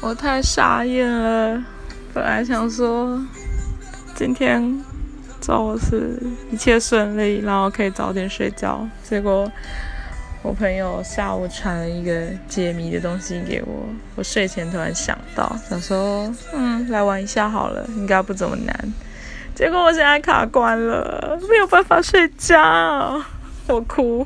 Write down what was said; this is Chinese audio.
我太傻眼了，本来想说今天做事一切顺利，然后可以早点睡觉，结果我朋友下午传了一个解谜的东西给我，我睡前突然想到，想说嗯，来玩一下好了，应该不怎么难。结果我现在卡关了，没有办法睡觉，我哭。